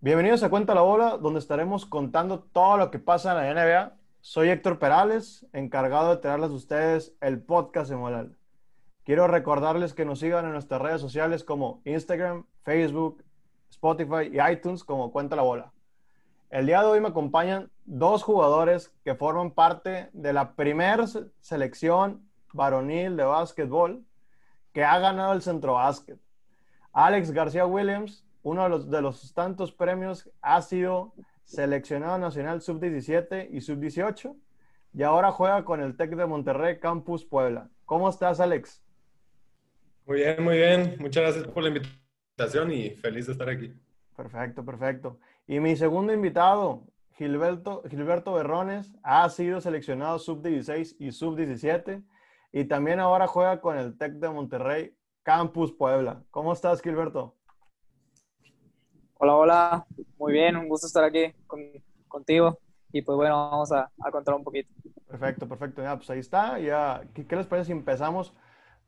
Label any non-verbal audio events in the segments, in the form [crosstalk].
Bienvenidos a Cuenta la Bola, donde estaremos contando todo lo que pasa en la NBA. Soy Héctor Perales, encargado de traerles a ustedes el podcast semanal. Quiero recordarles que nos sigan en nuestras redes sociales como Instagram, Facebook, Spotify y iTunes como Cuenta la Bola. El día de hoy me acompañan dos jugadores que forman parte de la primera selección varonil de básquetbol que ha ganado el centro básquet. Alex García Williams uno de los, de los tantos premios ha sido seleccionado nacional sub-17 y sub-18 y ahora juega con el TEC de Monterrey Campus Puebla. ¿Cómo estás, Alex? Muy bien, muy bien. Muchas gracias por la invitación y feliz de estar aquí. Perfecto, perfecto. Y mi segundo invitado, Gilberto, Gilberto Berrones, ha sido seleccionado sub-16 y sub-17 y también ahora juega con el TEC de Monterrey Campus Puebla. ¿Cómo estás, Gilberto? Hola, hola, muy bien, un gusto estar aquí contigo y pues bueno, vamos a, contar un poquito. Perfecto, perfecto, ya, pues ahí está, ya, ¿qué, les parece si empezamos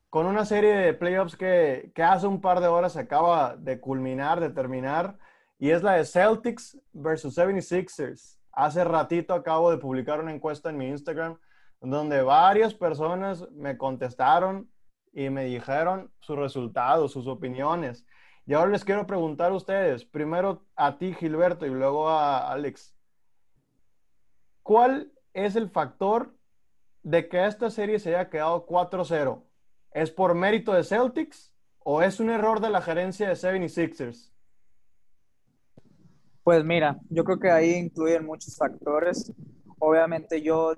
con una serie de playoffs que, que, hace un par de horas se acaba de culminar, de terminar, y es la de Celtics versus 76ers. Hace ratito acabo de publicar una encuesta en mi Instagram donde varias personas me contestaron y me dijeron sus resultados, sus opiniones. Y ahora les quiero preguntar a ustedes, primero a ti Gilberto y luego a Alex, ¿cuál es el factor de que esta serie se haya quedado 4-0? ¿Es por mérito de Celtics o es un error de la gerencia de 76ers? Pues mira, yo creo que ahí incluyen muchos factores. Obviamente yo,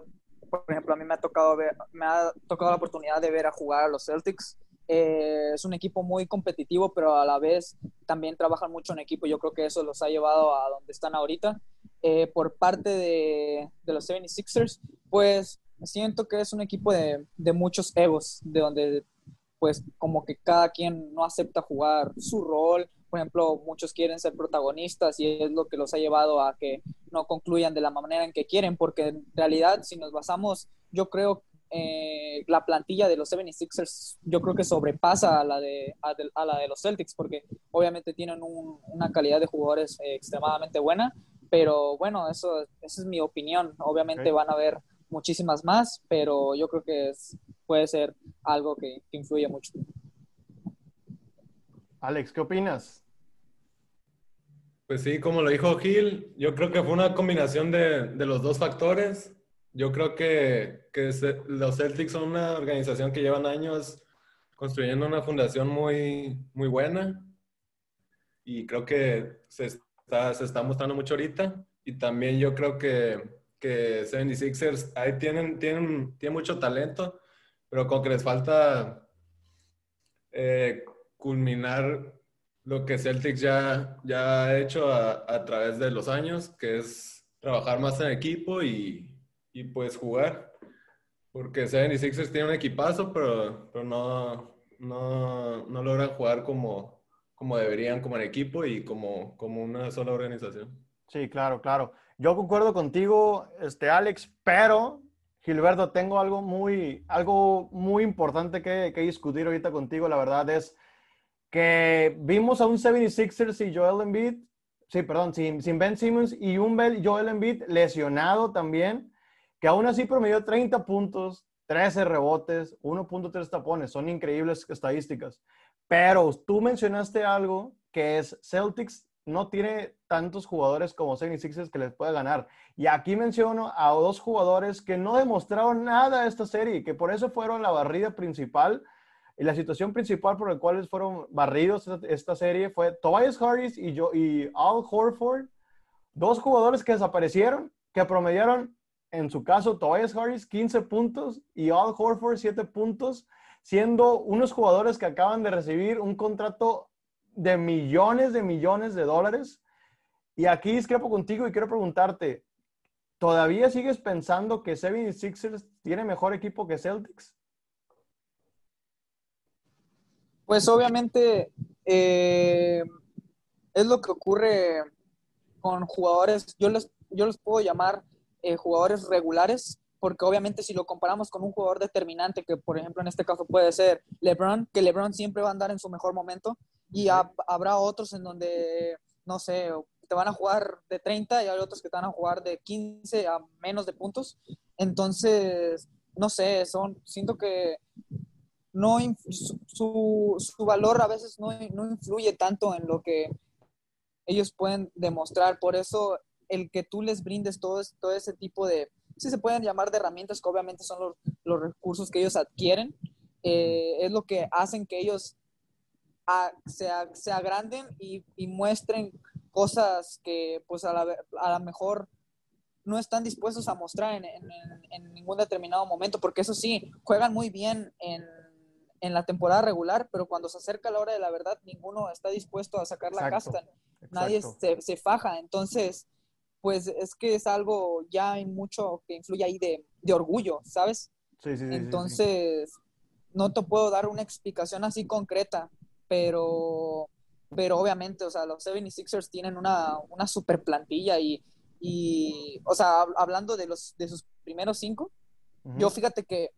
por ejemplo, a mí me ha tocado ver, me ha tocado la oportunidad de ver a jugar a los Celtics eh, es un equipo muy competitivo, pero a la vez también trabajan mucho en equipo. Yo creo que eso los ha llevado a donde están ahorita. Eh, por parte de, los 76ers, pues siento que es un equipo de, de, muchos egos, de donde pues como que cada quien no acepta jugar su rol. Por ejemplo, muchos quieren ser protagonistas y es lo que los ha llevado a que no concluyan de la manera en que quieren, porque en realidad si nos basamos, yo creo eh, la plantilla de los 76ers yo creo que sobrepasa a la de, a la de los Celtics porque obviamente tienen una calidad de jugadores eh, extremadamente buena, pero bueno, eso, esa es mi opinión. Obviamente van a haber muchísimas más, pero yo creo que puede ser algo que, influye mucho. Alex, ¿qué opinas? Pues sí, como lo dijo Gil, yo creo que fue una combinación de, de los dos factores yo creo que, que los Celtics son una organización que llevan años construyendo una fundación muy, muy buena y creo que se está, se está mostrando mucho ahorita. Y también yo creo que, que 76ers ahí tienen, tienen, tienen mucho talento, pero con que les falta eh, culminar lo que Celtics ya, ya ha hecho a, a través de los años, que es trabajar más en equipo y, y pues jugar. Porque 76ers tiene un equipazo, pero, pero no, no, no, logran jugar como, como deberían, como en equipo y como, como una sola organización. Sí, claro, claro. Yo concuerdo contigo, este, Alex, pero Gilberto, tengo algo muy, algo muy importante que, que discutir ahorita contigo. La verdad es que vimos a un 76ers y Joel Embiid, sí, perdón, sin, sin Ben Simmons y un Joel Embiid lesionado también que aún así promedió 30 puntos, 13 rebotes, 1.3 tapones. Son increíbles estadísticas. Pero tú mencionaste algo que es Celtics no tiene tantos jugadores como 76ers que les puede ganar. Y aquí menciono a dos jugadores que no demostraron nada esta serie, que por eso fueron la barrida principal. Y la situación principal por la cual fueron barridos esta, serie fue Tobias Harris y, yo, y Al Horford, dos jugadores que desaparecieron, que promediaron en su caso, Tobias Harris 15 puntos y Al Horford 7 puntos, siendo unos jugadores que acaban de recibir un contrato de millones de millones de dólares. Y aquí discrepo contigo y quiero preguntarte, ¿todavía sigues pensando que 76ers tiene mejor equipo que Celtics? Pues obviamente eh, es lo que ocurre con jugadores, yo les, yo los puedo llamar eh, jugadores regulares, porque obviamente si lo comparamos con un jugador determinante, que por ejemplo en este caso puede ser LeBron, que LeBron siempre va a andar en su mejor momento, y habrá otros en donde, no sé, te van a jugar de 30 y hay otros que te van a jugar de 15 a menos de puntos. Entonces, no sé, son, siento que no, su, su, valor a veces no, no influye tanto en lo que ellos pueden demostrar. Por eso el que tú les brindes todo, todo ese tipo de, si se pueden llamar de herramientas, que obviamente son los, los recursos que ellos adquieren, eh, es lo que hacen que ellos se, se, agranden y, y, muestren cosas que pues a la, a lo mejor no están dispuestos a mostrar en, en, en, ningún determinado momento, porque eso sí, juegan muy bien en, en, la temporada regular, pero cuando se acerca la hora de la verdad, ninguno está dispuesto a sacar la casta, nadie se, se, faja, entonces, pues es que es algo, ya hay mucho que influye ahí de, de orgullo, ¿sabes? Sí, sí, sí, entonces, no te puedo dar una explicación así concreta, pero, pero obviamente, o sea, los 76ers tienen una, una super plantilla y, y, o sea, hablando de, los, de sus primeros cinco, yo fíjate que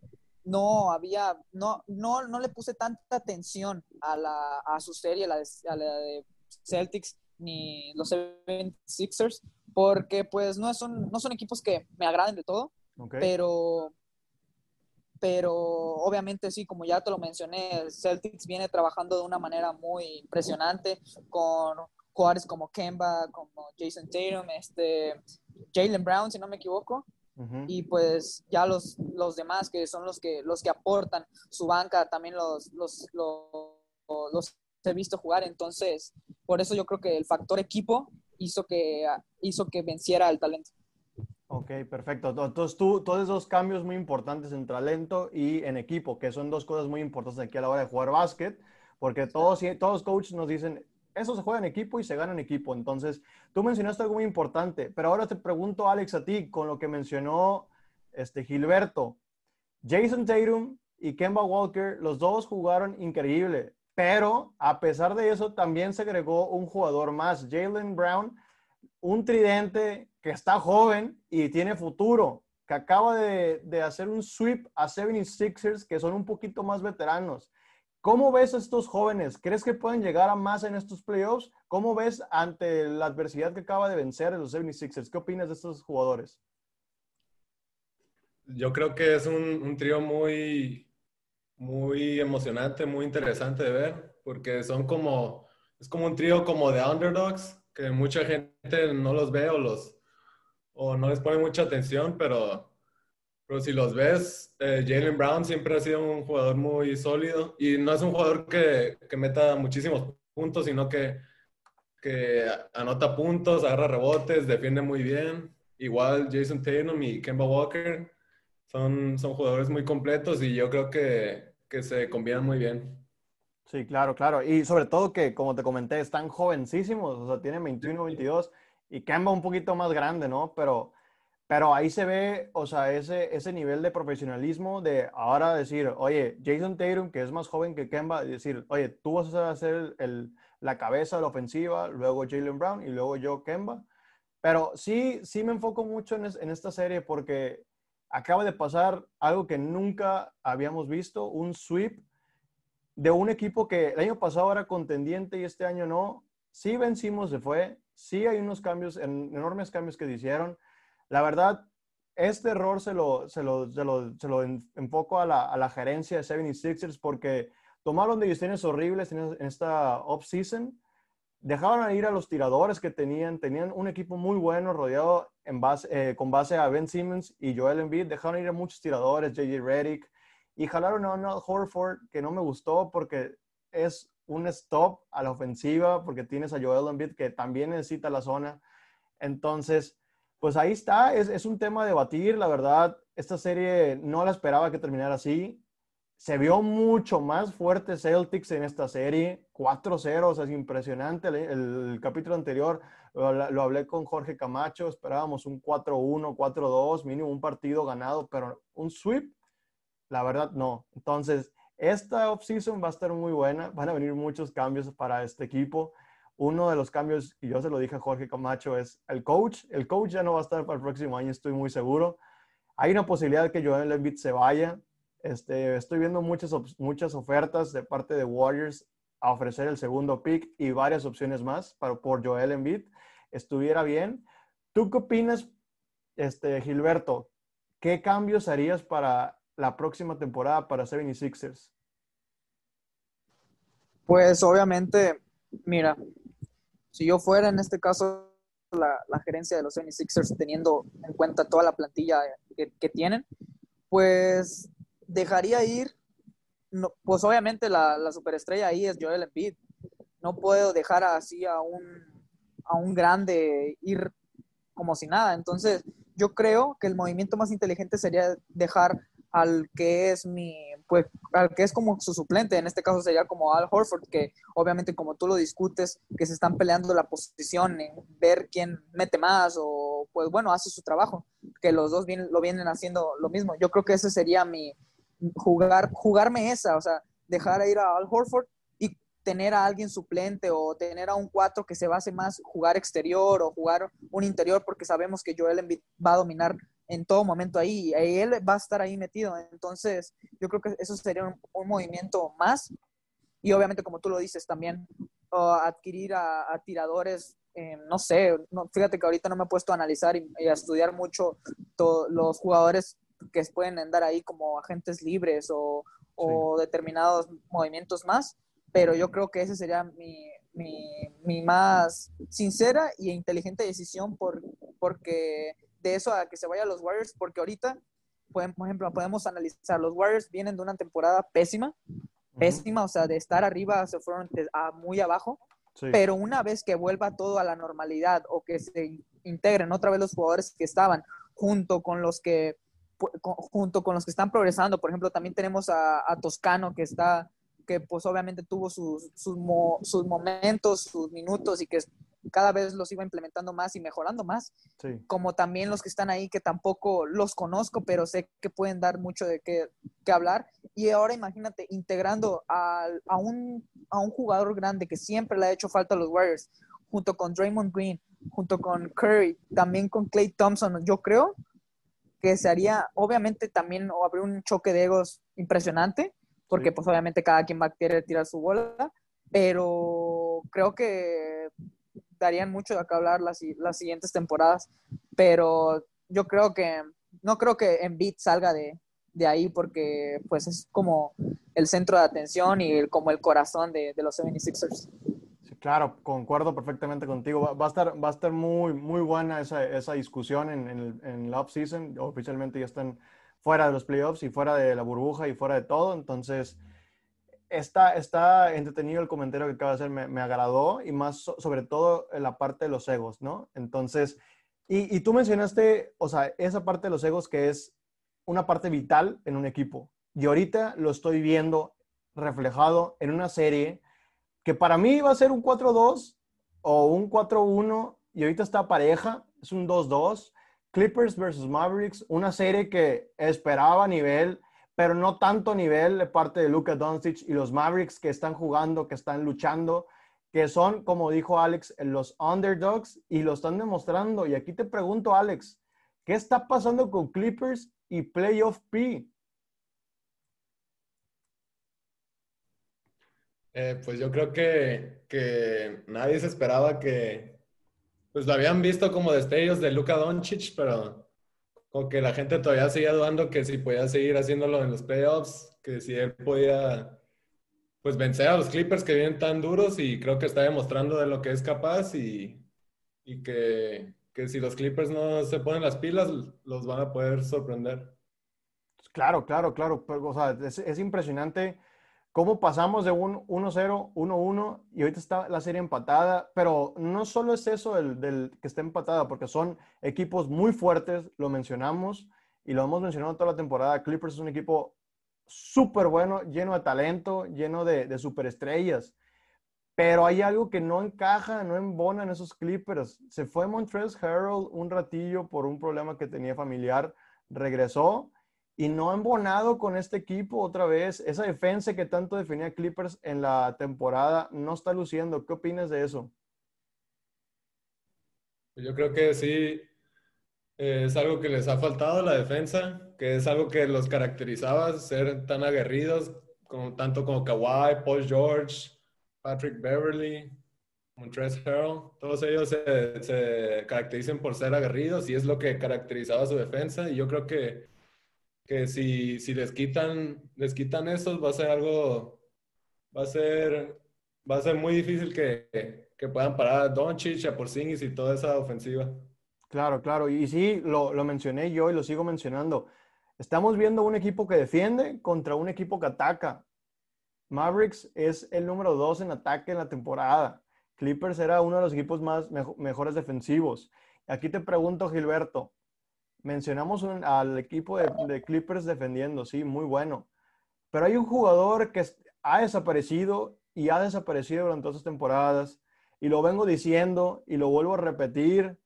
no había, no, no, no le puse tanta atención a, la, a su serie, a la, de, a la de Celtics ni los 76ers, porque pues no son, no son equipos que me agraden de todo, pero pero obviamente sí, como ya te lo mencioné, Celtics viene trabajando de una manera muy impresionante con jugadores como Kemba, como Jason Tatum, este, Jalen Brown, si no me equivoco, y pues ya los, los demás que son los que, los que aportan su banca, también los, los, los, los he visto jugar, entonces por eso yo creo que el factor equipo hizo que, hizo que venciera el talento. Ok, perfecto. Entonces tú, todos esos cambios muy importantes en talento y en equipo, que son dos cosas muy importantes aquí a la hora de jugar básquet, porque todos, todos los coaches nos dicen, eso se juega en equipo y se gana en equipo. Entonces, tú mencionaste algo muy importante, pero ahora te pregunto, Alex, a ti, con lo que mencionó este Gilberto, Jason Tatum y Kemba Walker, los dos jugaron increíble, pero a pesar de eso, también se agregó un jugador más, Jalen Brown, un tridente que está joven y tiene futuro, que acaba de, hacer un sweep a 76ers, que son un poquito más veteranos. ¿Cómo ves a estos jóvenes? ¿Crees que pueden llegar a más en estos playoffs? ¿Cómo ves ante la adversidad que acaba de vencer a los 76ers? ¿Qué opinas de estos jugadores? Yo creo que es un, un trío muy, muy emocionante, muy interesante de ver, porque son como, es como un trío como de underdogs, que mucha gente no los ve o los o no les pone mucha atención, pero, pero si los ves, eh, Jalen Brown siempre ha sido un jugador muy sólido y no es un jugador que, que meta muchísimos puntos, sino que, que anota puntos, agarra rebotes, defiende muy bien. Igual Jason Tatum y Kemba Walker son, son jugadores muy completos y yo creo que, que se combinan muy bien. Sí, claro, claro. Y sobre todo que, como te comenté, están jovencísimos, o sea, tienen 21, 22 y Kemba un poquito más grande, ¿no? Pero, pero ahí se ve, o sea, ese, ese nivel de profesionalismo de ahora decir, oye, Jason Tatum, que es más joven que Kemba, decir, oye, tú vas a ser el, la cabeza de la ofensiva, luego Jalen Brown y luego yo Kemba. Pero sí, sí me enfoco mucho en, en esta serie porque acaba de pasar algo que nunca habíamos visto, un sweep de un equipo que el año pasado era contendiente y este año no. Sí vencimos, se fue, sí hay unos cambios, enormes cambios que hicieron. La verdad, este error se lo, se enfoco a la, a la, gerencia de 76ers porque tomaron decisiones horribles en, esta off-season. Dejaron ir a los tiradores que tenían. Tenían un equipo muy bueno rodeado eh, con base a Ben Simmons y Joel Embiid. Dejaron ir a muchos tiradores, JJ Redick. Y jalaron a Donald Horford, que no me gustó porque es un stop a la ofensiva porque tienes a Joel Embiid que también necesita la zona. Entonces, pues ahí está, es, un tema de batir, la verdad. Esta serie no la esperaba que terminara así. Se vio mucho más fuerte Celtics en esta serie, 4-0, o sea, es impresionante. El, capítulo anterior lo, hablé con Jorge Camacho, esperábamos un 4-1, 4-2, mínimo un partido ganado, pero un sweep, la verdad no. Entonces, esta offseason va a estar muy buena, van a venir muchos cambios para este equipo. Uno de los cambios, y yo se lo dije a Jorge Camacho, es el coach. El coach ya no va a estar para el próximo año, estoy muy seguro. Hay una posibilidad de que Joel Embiid se vaya. Este, estoy viendo muchas, muchas ofertas de parte de Warriors a ofrecer el segundo pick y varias opciones más para, por Joel Embiid. Estuviera bien. ¿Tú qué opinas, este, Gilberto? ¿Qué cambios harías para la próxima temporada para 76ers? Pues obviamente, mira, si yo fuera en este caso la, gerencia de los 76ers teniendo en cuenta toda la plantilla que, tienen, pues dejaría ir, no, pues obviamente la, la, superestrella ahí es Joel Embiid. No puedo dejar así a un, a un grande ir como si nada. Entonces, yo creo que el movimiento más inteligente sería dejar al que es mi, pues, al que es como su suplente, en este caso sería como Al Horford, que obviamente como tú lo discutes, que se están peleando la posición en ver quién mete más o pues bueno, hace su trabajo, que los dos lo vienen haciendo lo mismo. Yo creo que ese sería mi, jugar, jugarme esa, o sea, dejar ir a Al Horford y tener a alguien suplente o tener a un cuatro que se base más jugar exterior o jugar un interior porque sabemos que Joel va a dominar en todo momento ahí, y él va a estar ahí metido. Entonces, yo creo que eso sería un, movimiento más. Y obviamente, como tú lo dices, también adquirir a, tiradores, eh, no sé, fíjate que ahorita no me he puesto a analizar y, a estudiar mucho los jugadores que pueden andar ahí como agentes libres o, determinados movimientos más, pero yo creo que ese sería mi, mi, más sincera e inteligente decisión por, porque de eso a que se vaya los Warriors, porque ahorita, por ejemplo, podemos analizar, los Warriors vienen de una temporada pésima, pésima, o sea, de estar arriba se fueron a muy abajo, pero una vez que vuelva todo a la normalidad o que se integren otra vez los jugadores que estaban junto con los que junto con los que están progresando, por ejemplo, también tenemos a, Toscano que está que pues obviamente tuvo sus, sus, sus, momentos, sus minutos y que cada vez los iba implementando más y mejorando más. Como también los que están ahí que tampoco los conozco, pero sé que pueden dar mucho de qué, hablar. Y ahora imagínate integrando a, a, un, a un jugador grande que siempre le ha hecho falta a los Warriors, junto con Draymond Green, junto con Curry, también con Clay Thompson. Yo creo que se haría, obviamente también habría un choque de egos impresionante, porque pues obviamente cada quien va a querer tirar su bola, pero creo que darían mucho de acá hablar las, las siguientes temporadas, pero yo creo que, no creo que Embiid salga de, de ahí porque pues es como el centro de atención y como el corazón de, de los 76ers. Claro, concuerdo perfectamente contigo. Va, a estar, va a estar muy, muy buena esa, esa discusión en, en, en la off-season. Oficialmente ya están fuera de los playoffs y fuera de la burbuja y fuera de todo. Entonces, está, está entretenido el comentario que acaba de hacer, me, agradó y más sobre todo en la parte de los egos, ¿no? Entonces, y, y, tú mencionaste, o sea, esa parte de los egos que es una parte vital en un equipo. Y ahorita lo estoy viendo reflejado en una serie que para mí va a ser un 4-2 o un 4-1 y ahorita está pareja, es un 2-2. Clippers versus Mavericks, una serie que esperaba nivel pero no tanto nivel de parte de Luka Doncic y los Mavericks que están jugando, que están luchando, que son, como dijo Alex, los underdogs y lo están demostrando. Y aquí te pregunto, Alex, ¿qué está pasando con Clippers y Playoff P? Eh, pues yo creo que, que, nadie se esperaba que, pues lo habían visto como destellos de Luka Doncic, pero o que la gente todavía seguía dudando que si podía seguir haciéndolo en los playoffs, que si él podía pues vencer a los Clippers que vienen tan duros y creo que está demostrando de lo que es capaz y, y que, que, si los Clippers no se ponen las pilas, los van a poder sorprender. Claro, claro, claro. o sea, es, es impresionante cómo pasamos de un 1-0, 1-1 y ahorita está la serie empatada, pero no solo es eso del, que está empatada, porque son equipos muy fuertes, lo mencionamos y lo hemos mencionado toda la temporada. Clippers es un equipo súper bueno, lleno de talento, lleno de, de superestrellas. Pero hay algo que no encaja, no embona en esos Clippers. Se fue Montrezl Harrell un ratillo por un problema que tenía familiar, regresó y no ha embonado con este equipo otra vez. Esa defensa que tanto definía Clippers en la temporada no está luciendo. ¿Qué opinas de eso? Yo creo que sí, eh, es algo que les ha faltado la defensa, que es algo que los caracterizaba, ser tan aguerridos, como, tanto como Kawhi, Paul George, Patrick Beverly, Montrezl Harrell, todos ellos se, se, caracterizan por ser aguerridos y es lo que caracterizaba su defensa. Y yo creo que, que si, si les quitan, les quitan esos, va a ser algo, va a ser, va a ser muy difícil que, que puedan parar a Doncic, a y toda esa ofensiva. Claro, claro. Y sí, lo, lo, mencioné yo y lo sigo mencionando. Estamos viendo un equipo que defiende contra un equipo que ataca. Mavericks es el número dos en ataque en la temporada. Clippers era uno de los equipos más mejores defensivos. Aquí te pregunto, Gilberto, mencionamos al equipo de, Clippers defendiendo, sí, muy bueno. Pero hay un jugador que ha desaparecido y ha desaparecido durante las temporadas. Y lo vengo diciendo y lo vuelvo a repetir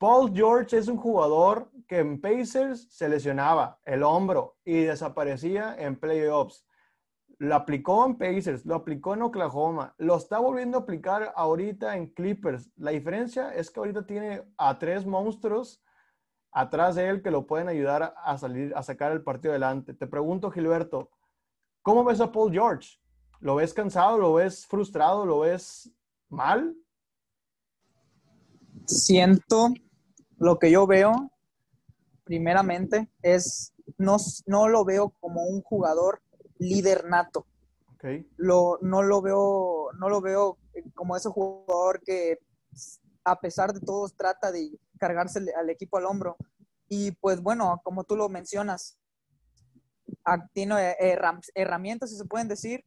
Paul George es un jugador que en Pacers se lesionaba el hombro y desaparecía en playoffs. Lo aplicó en Pacers, lo aplicó en Oklahoma, lo está volviendo a aplicar ahorita en Clippers. La diferencia es que ahorita tiene a tres monstruos atrás de él que lo pueden ayudar a salir, a sacar el partido adelante. Te pregunto, Gilberto, ¿cómo ves a Paul George? ¿Lo ves cansado? ¿Lo ves frustrado? ¿Lo ves mal? Siento lo que yo veo, primeramente, es, no, no lo veo como un jugador líder nato. Okay. Lo, no, lo veo, no lo veo como ese jugador que a pesar de todo trata de cargarse al equipo al hombro. Y pues bueno, como tú lo mencionas, tiene herramientas, si se pueden decir,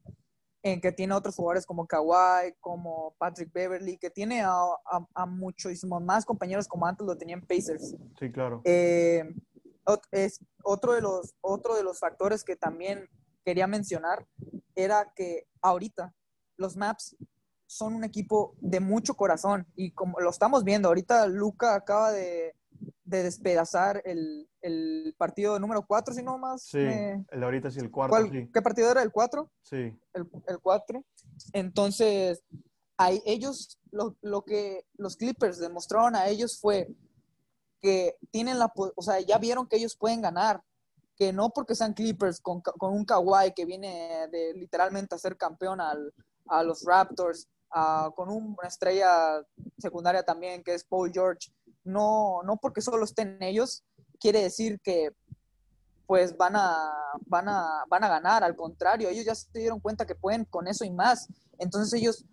en que tiene otros jugadores como Kawhi, como Patrick Beverly, que tiene a, a, muchísimos más compañeros como antes lo tenían Pacers. Sí, claro. Eh, es otro de los otro de los factores que también quería mencionar era que ahorita los Maps son un equipo de mucho corazón y como lo estamos viendo ahorita Luca acaba de de despedazar el, el partido número 4, si no más. Sí, el ahorita sí, el cuarto. Sí. ¿Qué partido era? ¿El 4? Sí. El, el 4. Entonces, a ellos, lo, lo, que los Clippers demostraron a ellos fue que tienen la, o sea, ya vieron que ellos pueden ganar, que no porque sean Clippers con, con un Kawhi que viene de literalmente a ser campeón al, a los Raptors, a, con una estrella secundaria también que es Paul George, no, no porque solo estén ellos, quiere decir que pues van a, van a, van a ganar, al contrario, ellos ya se dieron cuenta que pueden con eso y más. Entonces ellos,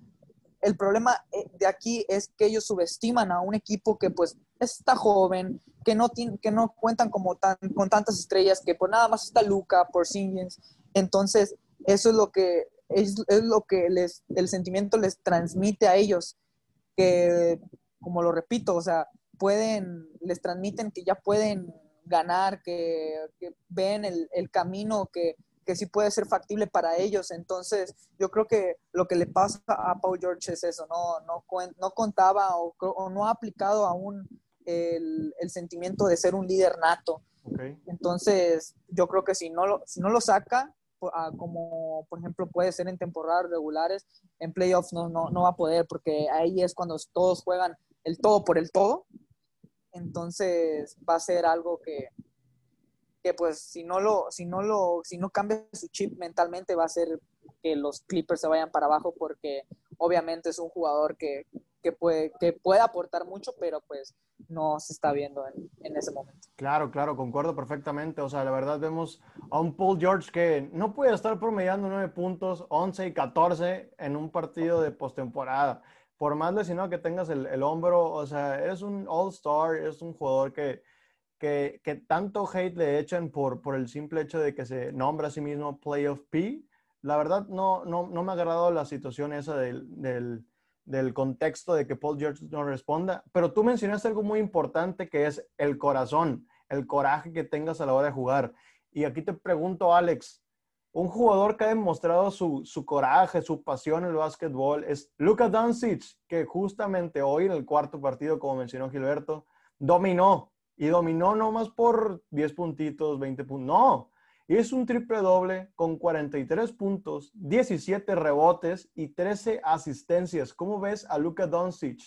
el problema eh, de aquí es que ellos subestiman a un equipo que pues está joven, que no, tiene, que no cuentan como tan, con tantas estrellas, que pues nada más está Luca, por Singles. Entonces, eso es lo que es, es, lo que les, el sentimiento les transmite a ellos, que como lo repito, o sea, pueden, les transmiten que ya pueden ganar, que, que ven el, el camino que, que, sí puede ser factible para ellos. Entonces, yo creo que lo que le pasa a Paul George es eso, no, no, no contaba o, o, no ha aplicado aún el, el, sentimiento de ser un líder nato. Okay. Entonces, yo creo que si no lo, si no lo saca, como por ejemplo puede ser en temporadas regulares, en playoffs no, no, no va a poder, porque ahí es cuando todos juegan el todo por el todo. Entonces va a ser algo que, que pues si no lo, si no lo, si no cambia su chip mentalmente va a ser que los Clippers se vayan para abajo porque obviamente es un jugador que, que puede, que puede aportar mucho, pero pues no se está viendo en, en, ese momento. Claro, claro, concuerdo perfectamente. O sea, la verdad vemos a un Paul George que no puede estar promediando nueve puntos, 11 y 14 en un partido de postemporada por más lesionado que tengas el, el hombro, o sea, eres un all-star, es un jugador que, que, que, tanto hate le echan por, por el simple hecho de que se nombra a sí mismo Playoff P. La verdad, no, no, no me ha agradado la situación esa del, del, del, contexto de que Paul George no responda, pero tú mencionaste algo muy importante que es el corazón, el coraje que tengas a la hora de jugar. Y aquí te pregunto, Alex, un jugador que ha demostrado su, su, coraje, su pasión en el básquetbol es Luka Doncic, que justamente hoy en el cuarto partido, como mencionó Gilberto, dominó. Y dominó no más por 10 puntitos, 20 puntos. No, es un triple doble con 43 puntos, 17 rebotes y 13 asistencias. ¿Cómo ves a Luka Doncic?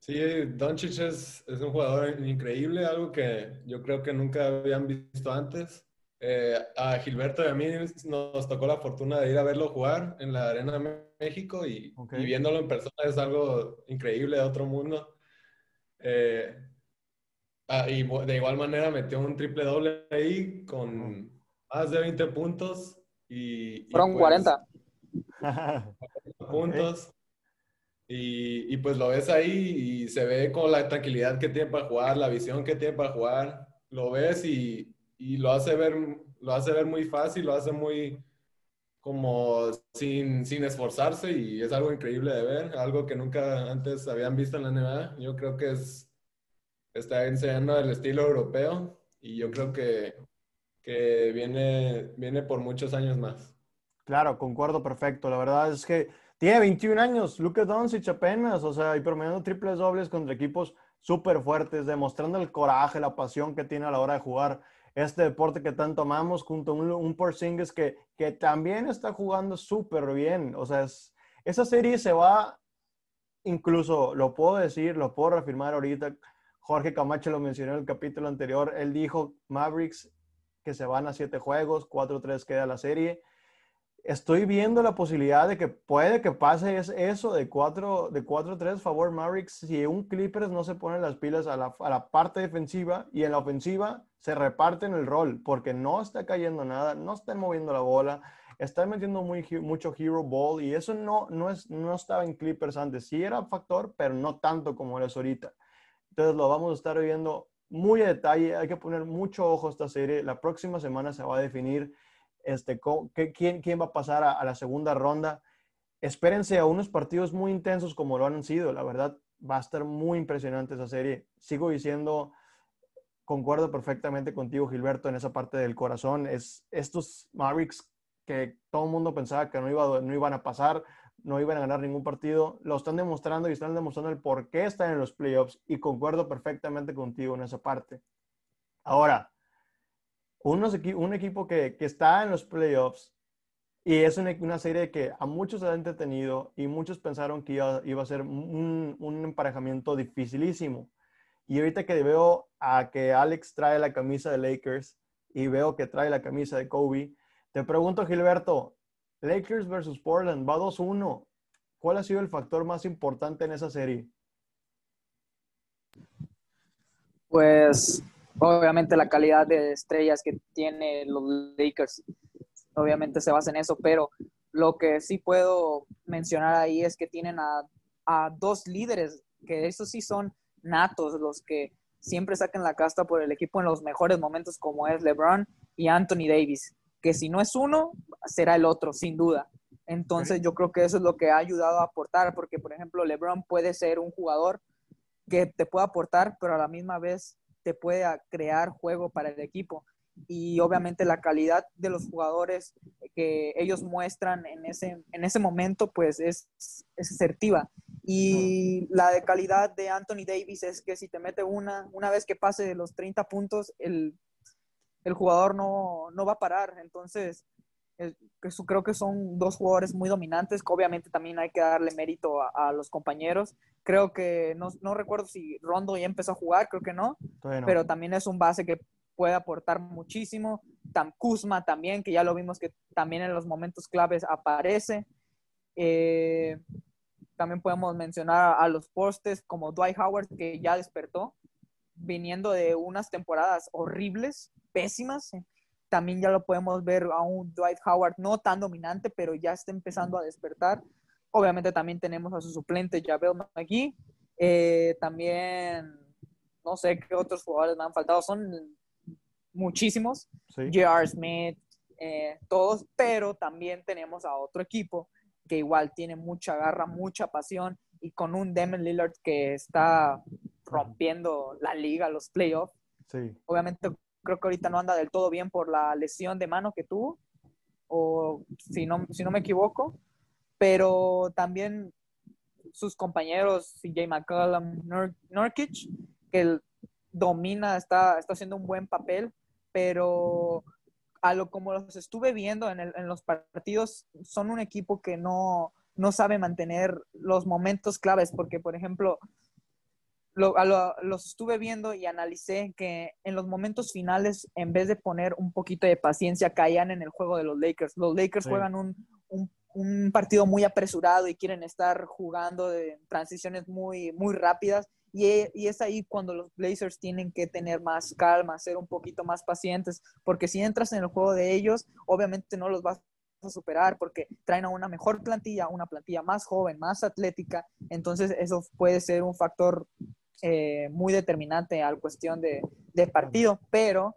Sí, Doncic es, es un jugador increíble, algo que yo creo que nunca habían visto antes eh, a Gilberto y a mí nos tocó la fortuna de ir a verlo jugar en la Arena México y, viéndolo en persona es algo increíble de otro mundo. Eh, ah, y de igual manera metió un triple doble ahí con más de 20 puntos. Y, Fueron 40. Pues, [laughs] puntos. Y, y, pues lo ves ahí y se ve con la tranquilidad que tiene para jugar, la visión que tiene para jugar. Lo ves y, y lo hace ver, lo hace ver muy fácil, lo hace muy como sin, sin esforzarse y es algo increíble de ver, algo que nunca antes habían visto en la NBA. Yo creo que es, está enseñando el estilo europeo y yo creo que, que viene, viene por muchos años más. Claro, concuerdo perfecto. La verdad es que tiene 21 años, Luka Doncic apenas, o sea, y promediando triples dobles contra equipos súper fuertes, demostrando el coraje, la pasión que tiene a la hora de jugar este deporte que tanto amamos, junto a un, un Porzingis que, que también está jugando súper bien. O sea, esa serie se va, incluso lo puedo decir, lo puedo reafirmar ahorita. Jorge Camacho lo mencionó en el capítulo anterior. Él dijo Mavericks que se van a siete juegos, 4-3 queda la serie estoy viendo la posibilidad de que puede que pase eso de 4 de 3 favor Mavericks si un Clippers no se pone las pilas a la, a la, parte defensiva y en la ofensiva se reparten el rol porque no está cayendo nada, no están moviendo la bola, están metiendo muy, mucho hero ball y eso no, no, es, no estaba en Clippers antes. Sí era factor, pero no tanto como lo es ahorita. Entonces lo vamos a estar viendo muy a detalle, hay que poner mucho ojo a esta serie. La próxima semana se va a definir este, quién, quién va a pasar a, la segunda ronda. Espérense a unos partidos muy intensos como lo han sido. La verdad, va a estar muy impresionante esa serie. Sigo diciendo, concuerdo perfectamente contigo, Gilberto, en esa parte del corazón. Es estos Mavericks que todo el mundo pensaba que no, iba, no iban a pasar, no iban a ganar ningún partido, lo están demostrando y están demostrando el por qué están en los playoffs y concuerdo perfectamente contigo en esa parte. Ahora, un equipo que, está en los playoffs y es una, serie que a muchos ha entretenido y muchos pensaron que iba, a ser un, emparejamiento dificilísimo. Y ahorita que veo a que Alex trae la camisa de Lakers y veo que trae la camisa de Kobe, te pregunto, Gilberto, Lakers versus Portland, va 2-1. ¿Cuál ha sido el factor más importante en esa serie? Pues obviamente la calidad de estrellas que tiene los Lakers, obviamente se basa en eso, pero lo que sí puedo mencionar ahí es que tienen a, dos líderes, que esos sí son natos, los que siempre sacan la casta por el equipo en los mejores momentos, como es LeBron y Anthony Davis, que si no es uno, será el otro, sin duda. Entonces yo creo que eso es lo que ha ayudado a aportar, porque por ejemplo LeBron puede ser un jugador que te pueda aportar, pero a la misma vez te puede crear juego para el equipo. Y obviamente la calidad de los jugadores que ellos muestran en ese, en ese momento, pues es, es asertiva. Y la de calidad de Anthony Davis es que si te mete una, una vez que pase los 30 puntos, el, el jugador no, no va a parar. Entonces, creo que son dos jugadores muy dominantes, que obviamente también hay que darle mérito a, los compañeros. Creo que no, no, recuerdo si Rondo ya empezó a jugar, creo que no, pero también es un base que puede aportar muchísimo. Tam Kuzma también, que ya lo vimos que también en los momentos claves aparece. Eh, también podemos mencionar a los postes como Dwight Howard, que ya despertó, viniendo de unas temporadas horribles, pésimas también ya lo podemos ver a un Dwight Howard no tan dominante, pero ya está empezando a despertar. Obviamente también tenemos a su suplente Javel McGee. Eh, también, no sé qué otros jugadores me han faltado, son muchísimos. J.R. Smith, eh, todos, pero también tenemos a otro equipo que igual tiene mucha garra, mucha pasión y con un Demon Lillard que está rompiendo la liga, los playoffs. Sí. Obviamente creo que ahorita no anda del todo bien por la lesión de mano que tuvo, o si no, si no me equivoco, pero también sus compañeros, CJ McCollum, Nurkic, que domina, está, está haciendo un buen papel, pero a lo como los estuve viendo en, en los partidos, son un equipo que no, no sabe mantener los momentos claves, porque por ejemplo, los estuve viendo y analicé que en los momentos finales, en vez de poner un poquito de paciencia, caían en el juego de los Lakers. Los Lakers juegan un, un, partido muy apresurado y quieren estar jugando de transiciones muy, muy rápidas. Y, y, es ahí cuando los Blazers tienen que tener más calma, ser un poquito más pacientes, porque si entras en el juego de ellos, obviamente no los vas a superar porque traen a una mejor plantilla, una plantilla más joven, más atlética, entonces eso puede ser un factor eh, muy determinante al cuestión de, de, partido, pero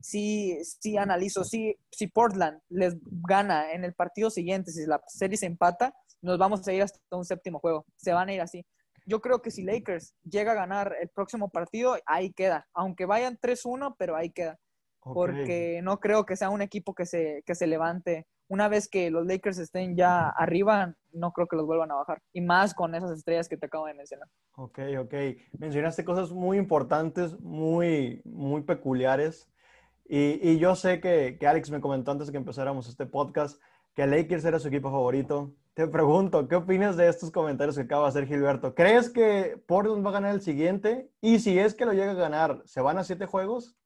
si, si analizo, si, si Portland les gana en el partido siguiente, si la serie se empata, nos vamos a ir hasta un séptimo juego, se van a ir así. Yo creo que si Lakers llega a ganar el próximo partido, ahí queda, aunque vayan 3-1, pero ahí queda. Porque no creo que sea un equipo que se, que se levante una vez que los Lakers estén ya arriba, no creo que los vuelvan a bajar. Y más con esas estrellas que te acabo de mencionar. Ok, ok. Mencionaste cosas muy importantes, muy, muy peculiares. Y, y yo sé que, que, Alex me comentó antes de que empezáramos este podcast que Lakers era su equipo favorito. Te pregunto, ¿qué opinas de estos comentarios que acaba de hacer Gilberto? ¿Crees que Portland va a ganar el siguiente? Y si es que lo llega a ganar, ¿se van a siete juegos?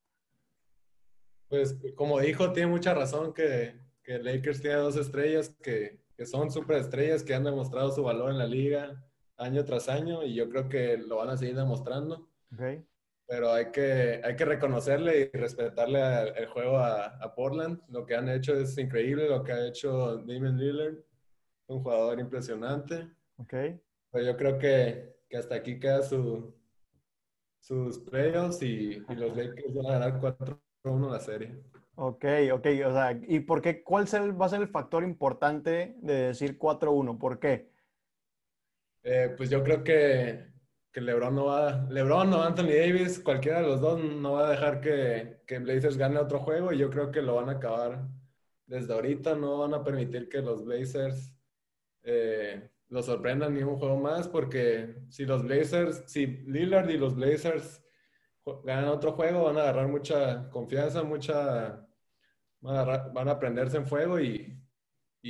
Pues como dijo, tiene mucha razón que que Lakers tiene dos estrellas que, que son estrellas que han demostrado su valor en la liga año tras año y yo creo que lo van a seguir demostrando. Okay. Pero hay que, hay que reconocerle y respetarle el juego a, a, Portland. Lo que han hecho es increíble, lo que ha hecho Damon Lillard, un jugador impresionante. Okay. Pero yo creo que, que hasta aquí queda su, sus playoffs y, y los Lakers van a ganar 4-1 la serie. Ok, ok, o sea, ¿y por qué? ¿Cuál va a ser el factor importante de decir 4-1? ¿Por qué? Eh, pues yo creo que, que, LeBron no va, LeBron o Anthony Davis, cualquiera de los dos no va a dejar que, que Blazers gane otro juego y yo creo que lo van a acabar desde ahorita, no van a permitir que los Blazers eh, los sorprendan ni un juego más porque si los Blazers, si Lillard y los Blazers ganan otro juego, van a agarrar mucha confianza, mucha van a, aprenderse en fuego y,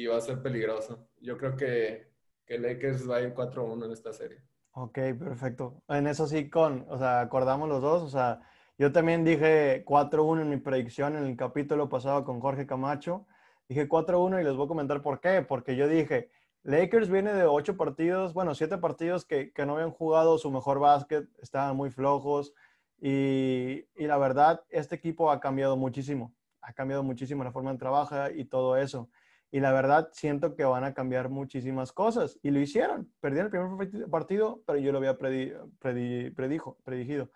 va a ser peligroso. Yo creo que, que Lakers va a ir 4-1 en esta serie. Ok, perfecto. En eso sí, con, o sea, acordamos los dos, o sea, yo también dije 4-1 en mi predicción en el capítulo pasado con Jorge Camacho. Dije 4-1 y les voy a comentar por qué. Porque yo dije, Lakers viene de 8 partidos, bueno, 7 partidos que, que no habían jugado su mejor básquet, estaban muy flojos. Y, y, la verdad, este equipo ha cambiado muchísimo ha cambiado muchísimo la forma de trabajar y todo eso. Y la verdad, siento que van a cambiar muchísimas cosas. Y lo hicieron. Perdieron el primer partido, pero yo lo había predijo, predigido.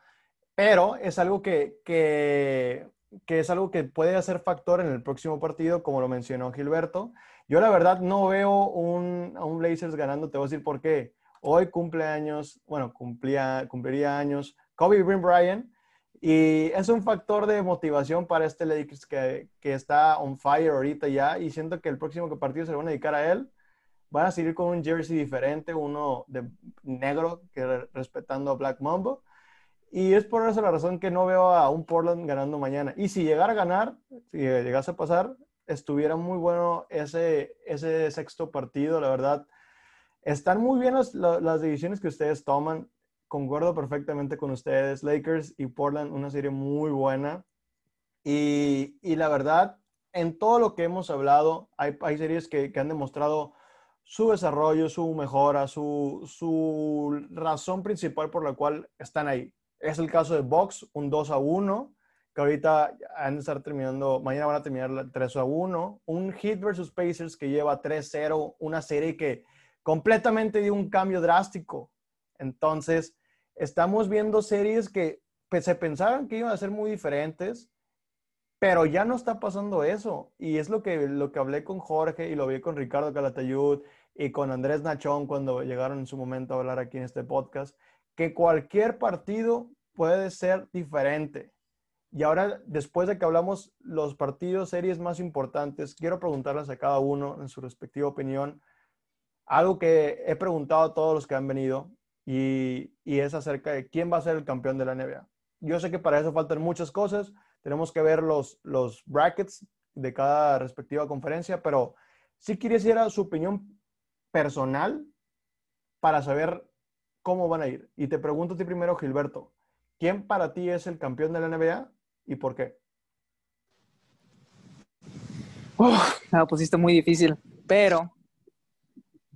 Pero es algo que, que, que, es algo que puede ser factor en el próximo partido, como lo mencionó Gilberto. Yo la verdad no veo un, a un Blazers ganando. Te voy a decir por qué. Hoy cumple años, bueno, cumplía, cumpliría años Kobe Bryant y es un factor de motivación para este Lakers que, que, está on fire ahorita ya. Y siento que el próximo partido se lo van a dedicar a él. Van a seguir con un jersey diferente, uno de negro, que respetando a Black Mambo. Y es por eso la razón que no veo a un Portland ganando mañana. Y si llegara a ganar, si llegase a pasar, estuviera muy bueno ese, ese sexto partido, la verdad. Están muy bien las, las decisiones que ustedes toman concuerdo perfectamente con ustedes. Lakers y Portland, una serie muy buena. Y, y la verdad, en todo lo que hemos hablado, hay, hay series que, que, han demostrado su desarrollo, su mejora, su, su, razón principal por la cual están ahí. Es el caso de Box, un 2 a 1, que ahorita han de estar terminando, mañana van a terminar 3 a 1. Un Heat versus Pacers que lleva 3-0, una serie que completamente dio un cambio drástico. Entonces, estamos viendo series que pues, se pensaban que iban a ser muy diferentes, pero ya no está pasando eso. Y es lo que, lo que hablé con Jorge y lo vi con Ricardo Calatayud y con Andrés Nachón cuando llegaron en su momento a hablar aquí en este podcast, que cualquier partido puede ser diferente. Y ahora, después de que hablamos los partidos, series más importantes, quiero preguntarles a cada uno en su respectiva opinión algo que he preguntado a todos los que han venido y, y, es acerca de quién va a ser el campeón de la NBA. Yo sé que para eso faltan muchas cosas, tenemos que ver los, los brackets de cada respectiva conferencia, pero sí quisiera su opinión personal para saber cómo van a ir. Y te pregunto a ti primero, Gilberto, ¿quién para ti es el campeón de la NBA y por qué? me la pusiste muy difícil, pero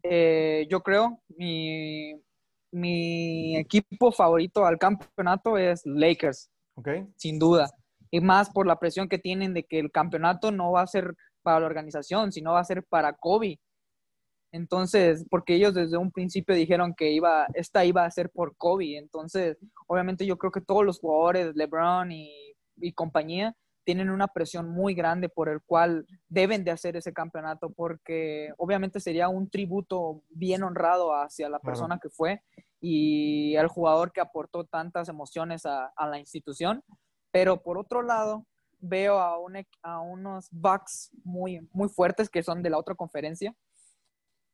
eh, yo creo mi, mi equipo favorito al campeonato es Lakers, okay. sin duda. Y más por la presión que tienen de que el campeonato no va a ser para la organización, sino va a ser para Kobe. Entonces, porque ellos desde un principio dijeron que iba, esta iba a ser por Kobe. Entonces, obviamente yo creo que todos los jugadores, LeBron y, y compañía, tienen una presión muy grande por el cual deben de hacer ese campeonato, porque obviamente sería un tributo bien honrado hacia la persona que fue y el jugador que aportó tantas emociones a, a la institución. Pero por otro lado, veo a, un, a unos Bucks muy, muy fuertes que son de la otra conferencia,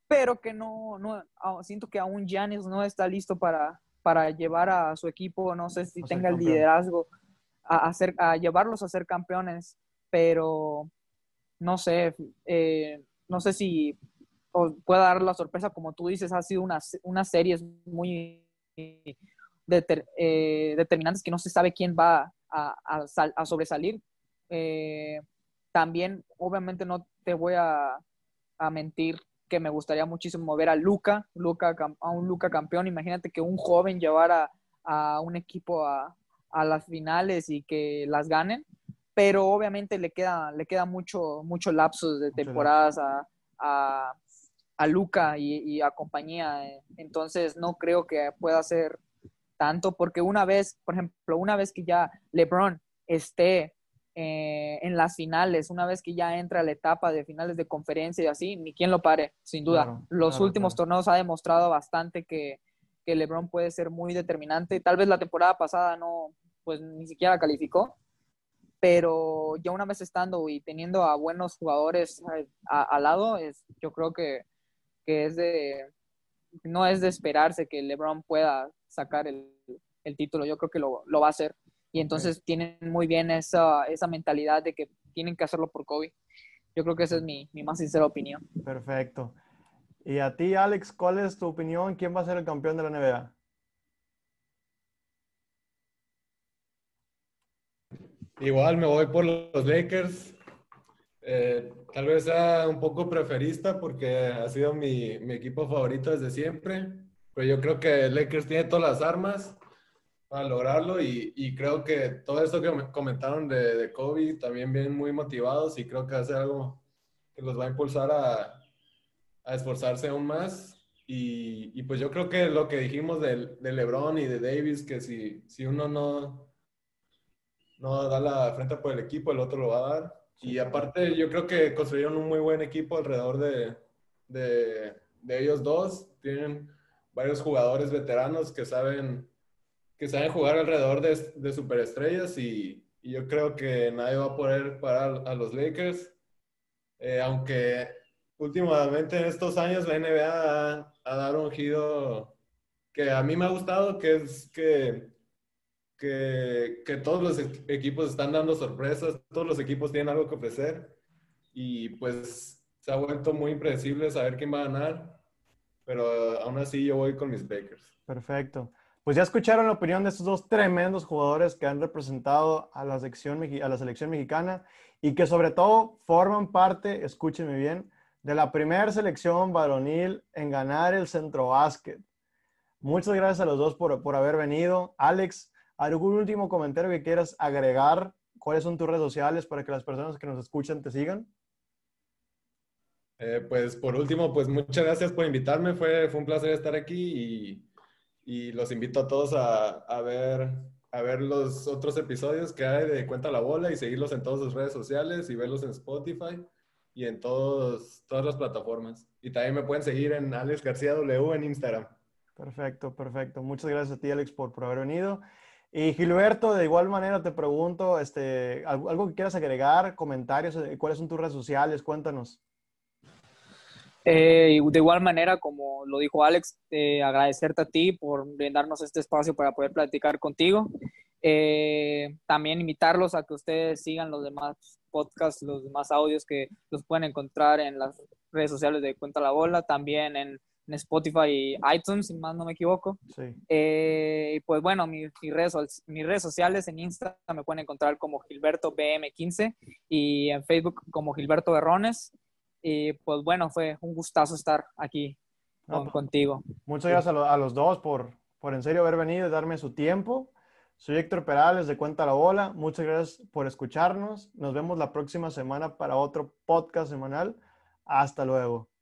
pero que no, no siento que aún Giannis no está listo para, para llevar a su equipo, no sé si tenga el liderazgo a, hacer, a llevarlos a ser campeones, pero no sé, eh, no sé si pueda dar la sorpresa, como tú dices, ha sido unas, unas series muy eh, determinantes que no se sabe quién va a, a, sobresalir. Eh, también, obviamente, no te voy a, a, mentir que me gustaría muchísimo ver a Luca, Luca a un Luca campeón. Imagínate que un joven llevara a un equipo a, a las finales y que las ganen, pero obviamente le queda, le queda mucho, mucho lapsos de temporadas a, a, a Luca y, a compañía, entonces no creo que pueda ser tanto, porque una vez, por ejemplo, una vez que ya LeBron esté eh, en las finales, una vez que ya entra a la etapa de finales de conferencia y así, ni quien lo pare, sin duda. Los últimos torneos ha demostrado bastante que, que LeBron puede ser muy determinante. Tal vez la temporada pasada no, pues ni siquiera calificó, pero ya una vez estando y teniendo a buenos jugadores al lado, es, yo creo que, que, es de, no es de esperarse que LeBron pueda sacar el, el título, yo creo que lo, lo, va a hacer. Y entonces tienen muy bien esa, esa mentalidad de que tienen que hacerlo por Kobe. Yo creo que esa es mi, mi más sincera opinión. Perfecto. Y a ti, Alex, ¿cuál es tu opinión? ¿Quién va a ser el campeón de la NBA? Igual me voy por los Lakers. Eh, tal vez sea un poco preferista porque ha sido mi, mi, equipo favorito desde siempre, pero yo creo que Lakers tiene todas las armas para lograrlo y, y creo que todo esto que me comentaron de, de, Kobe también vienen muy motivados y creo que ser algo que los va a impulsar a, a esforzarse aún más. Y, y, pues yo creo que lo que dijimos de, de LeBron y de Davis, que si, si uno no, no da la frente por el equipo, el otro lo va a dar. Y aparte, yo creo que construyeron un muy buen equipo alrededor de, de, de ellos dos. Tienen varios jugadores veteranos que saben, que saben jugar alrededor de, de superestrellas y, y, yo creo que nadie va a poder parar a los Lakers. Eh, aunque últimamente en estos años la NBA ha, ha dado un giro que a mí me ha gustado, que es que que, todos los equipos están dando sorpresas, todos los equipos tienen algo que ofrecer y pues se ha vuelto muy impredecible saber quién va a ganar, pero aún así yo voy con mis Bakers. Perfecto. Pues ya escucharon la opinión de estos dos tremendos jugadores que han representado a la selección, a la selección mexicana y que sobre todo forman parte, escúchenme bien, de la primera selección varonil en ganar el centro básquet. Muchas gracias a los dos por, por haber venido. Alex, ¿Algún último comentario que quieras agregar? ¿Cuáles son tus redes sociales para que las personas que nos escuchan te sigan? Eh, pues por último, pues muchas gracias por invitarme. Fue, fue un placer estar aquí y, y los invito a todos a, a, ver, a ver los otros episodios que hay de Cuenta la Bola y seguirlos en todas sus redes sociales y verlos en Spotify y en todos, todas las plataformas. Y también me pueden seguir en Alex García W en Instagram. Perfecto, perfecto. Muchas gracias a ti, Alex, por, por haber venido. Y Gilberto, de igual manera te pregunto, este, algo, que quieras agregar, comentarios, eh, cuáles son tus redes sociales, cuéntanos. Eh, de igual manera, como lo dijo Alex, eh, agradecerte a ti por brindarnos este espacio para poder platicar contigo. También invitarlos a que ustedes sigan los demás podcasts, los demás audios que los pueden encontrar en las redes sociales de Cuenta la Bola, también en, Spotify y iTunes, si más no me equivoco. Sí. y pues bueno, mis, redes, mis redes sociales en Instagram me pueden encontrar como Gilberto BM15 y en Facebook como Gilberto Berrones. Y pues bueno, fue un gustazo estar aquí contigo. Muchas gracias a, los dos por, por en serio haber venido y darme su tiempo. Soy Héctor Perales de Cuenta la Bola. Muchas gracias por escucharnos. Nos vemos la próxima semana para otro podcast semanal. Hasta luego.